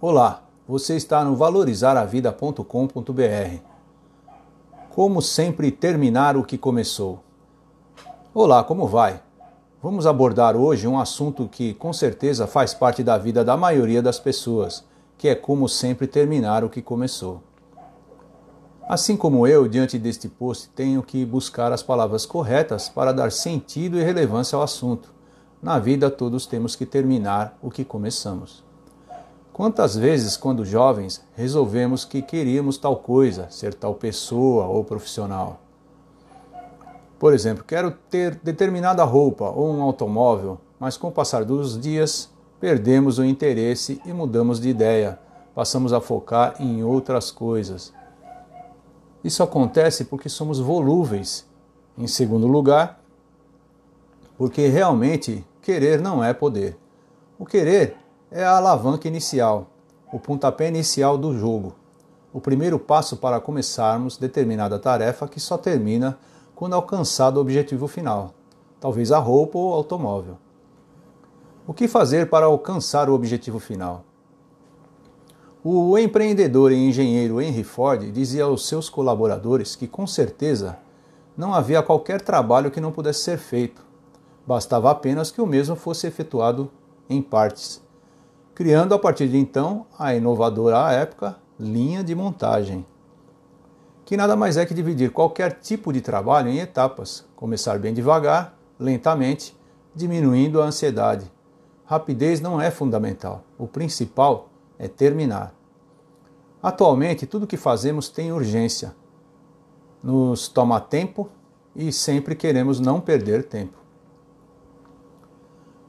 Olá, você está no valorizaravida.com.br. Como sempre terminar o que começou. Olá, como vai? Vamos abordar hoje um assunto que com certeza faz parte da vida da maioria das pessoas, que é como sempre terminar o que começou. Assim como eu, diante deste post, tenho que buscar as palavras corretas para dar sentido e relevância ao assunto. Na vida, todos temos que terminar o que começamos. Quantas vezes, quando jovens, resolvemos que queríamos tal coisa, ser tal pessoa ou profissional? Por exemplo, quero ter determinada roupa ou um automóvel, mas com o passar dos dias perdemos o interesse e mudamos de ideia, passamos a focar em outras coisas. Isso acontece porque somos volúveis. Em segundo lugar, porque realmente querer não é poder. O querer é a alavanca inicial, o pontapé inicial do jogo, o primeiro passo para começarmos determinada tarefa que só termina quando alcançado o objetivo final, talvez a roupa ou o automóvel. O que fazer para alcançar o objetivo final? O empreendedor e engenheiro Henry Ford dizia aos seus colaboradores que, com certeza, não havia qualquer trabalho que não pudesse ser feito, bastava apenas que o mesmo fosse efetuado em partes criando a partir de então a inovadora à época linha de montagem, que nada mais é que dividir qualquer tipo de trabalho em etapas, começar bem devagar, lentamente, diminuindo a ansiedade. Rapidez não é fundamental, o principal é terminar. Atualmente, tudo que fazemos tem urgência, nos toma tempo e sempre queremos não perder tempo.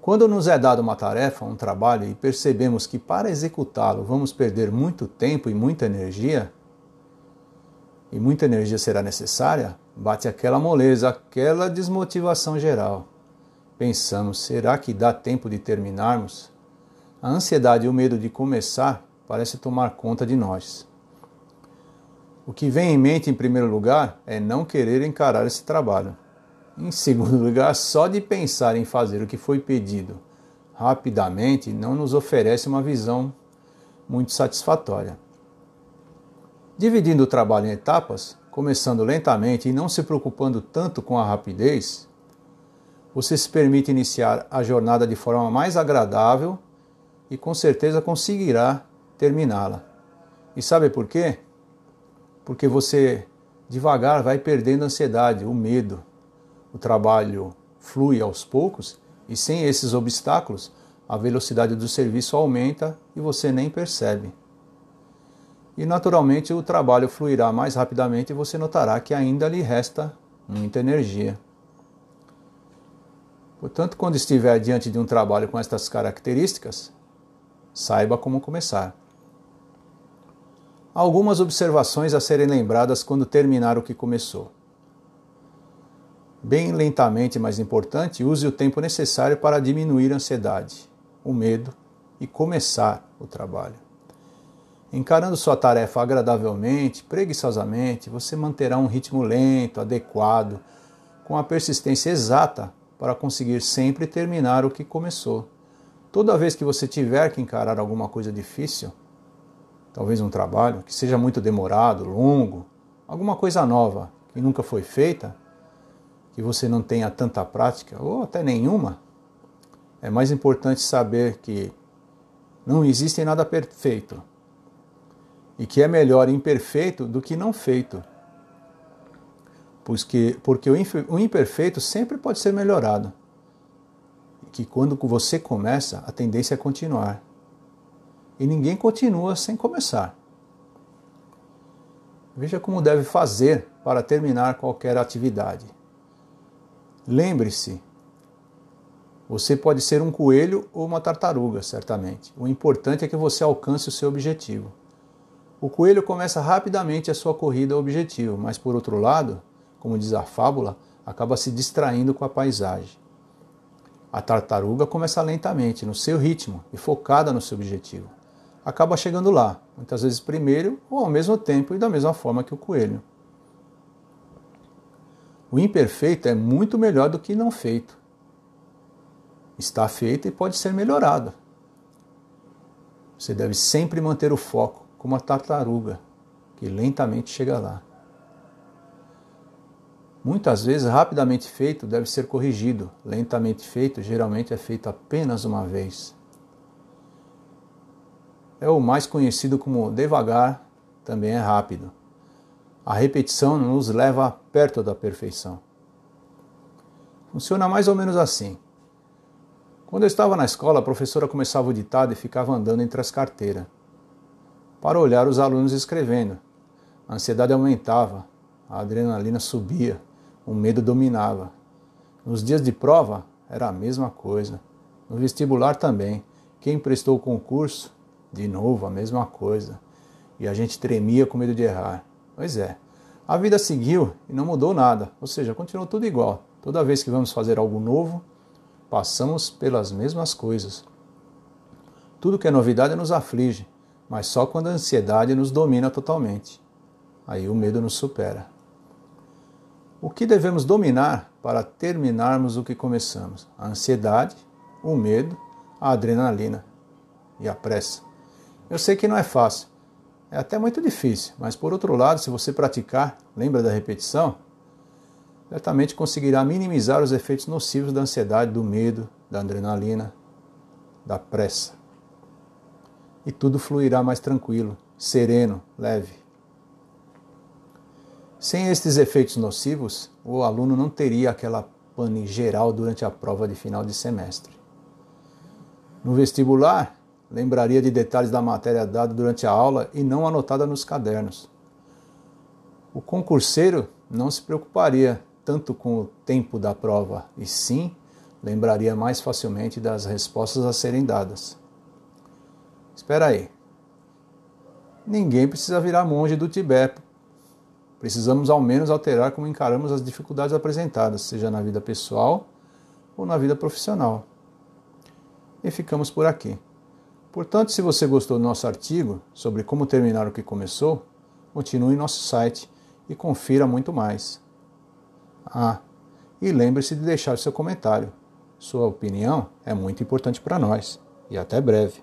Quando nos é dada uma tarefa, um trabalho, e percebemos que para executá-lo vamos perder muito tempo e muita energia, e muita energia será necessária, bate aquela moleza, aquela desmotivação geral. Pensamos, será que dá tempo de terminarmos? A ansiedade e o medo de começar parece tomar conta de nós. O que vem em mente em primeiro lugar é não querer encarar esse trabalho. Em segundo lugar, só de pensar em fazer o que foi pedido rapidamente não nos oferece uma visão muito satisfatória. Dividindo o trabalho em etapas, começando lentamente e não se preocupando tanto com a rapidez, você se permite iniciar a jornada de forma mais agradável e com certeza conseguirá terminá-la. E sabe por quê? Porque você devagar vai perdendo a ansiedade, o medo, o trabalho flui aos poucos e sem esses obstáculos, a velocidade do serviço aumenta e você nem percebe. E naturalmente o trabalho fluirá mais rapidamente e você notará que ainda lhe resta muita energia. Portanto, quando estiver diante de um trabalho com estas características, saiba como começar. Algumas observações a serem lembradas quando terminar o que começou. Bem lentamente, mas importante, use o tempo necessário para diminuir a ansiedade, o medo e começar o trabalho. Encarando sua tarefa agradavelmente, preguiçosamente, você manterá um ritmo lento, adequado, com a persistência exata para conseguir sempre terminar o que começou. Toda vez que você tiver que encarar alguma coisa difícil, talvez um trabalho que seja muito demorado, longo, alguma coisa nova que nunca foi feita, que você não tenha tanta prática, ou até nenhuma, é mais importante saber que não existe nada perfeito e que é melhor imperfeito do que não feito. Porque, porque o imperfeito sempre pode ser melhorado. E que quando você começa, a tendência é continuar. E ninguém continua sem começar. Veja como deve fazer para terminar qualquer atividade. Lembre-se, você pode ser um coelho ou uma tartaruga, certamente. O importante é que você alcance o seu objetivo. O coelho começa rapidamente a sua corrida ao objetivo, mas por outro lado, como diz a fábula, acaba se distraindo com a paisagem. A tartaruga começa lentamente, no seu ritmo e focada no seu objetivo. Acaba chegando lá, muitas vezes primeiro ou ao mesmo tempo e da mesma forma que o coelho. O imperfeito é muito melhor do que não feito. Está feito e pode ser melhorado. Você deve sempre manter o foco, como a tartaruga, que lentamente chega lá. Muitas vezes, rapidamente feito deve ser corrigido, lentamente feito geralmente é feito apenas uma vez. É o mais conhecido como devagar, também é rápido. A repetição nos leva perto da perfeição. Funciona mais ou menos assim. Quando eu estava na escola, a professora começava o ditado e ficava andando entre as carteiras para olhar os alunos escrevendo. A ansiedade aumentava, a adrenalina subia, o medo dominava. Nos dias de prova, era a mesma coisa. No vestibular também. Quem prestou o concurso, de novo a mesma coisa. E a gente tremia com medo de errar. Pois é. A vida seguiu e não mudou nada, ou seja, continuou tudo igual. Toda vez que vamos fazer algo novo, passamos pelas mesmas coisas. Tudo que é novidade nos aflige, mas só quando a ansiedade nos domina totalmente. Aí o medo nos supera. O que devemos dominar para terminarmos o que começamos? A ansiedade, o medo, a adrenalina e a pressa. Eu sei que não é fácil, é até muito difícil, mas por outro lado, se você praticar, lembra da repetição, certamente conseguirá minimizar os efeitos nocivos da ansiedade, do medo, da adrenalina, da pressa. E tudo fluirá mais tranquilo, sereno, leve. Sem estes efeitos nocivos, o aluno não teria aquela pane geral durante a prova de final de semestre. No vestibular, lembraria de detalhes da matéria dada durante a aula e não anotada nos cadernos. O concurseiro não se preocuparia tanto com o tempo da prova, e sim lembraria mais facilmente das respostas a serem dadas. Espera aí. Ninguém precisa virar monge do Tibete Precisamos ao menos alterar como encaramos as dificuldades apresentadas, seja na vida pessoal ou na vida profissional. E ficamos por aqui. Portanto, se você gostou do nosso artigo sobre como terminar o que começou, continue em nosso site e confira muito mais. Ah, e lembre-se de deixar seu comentário. Sua opinião é muito importante para nós. E até breve.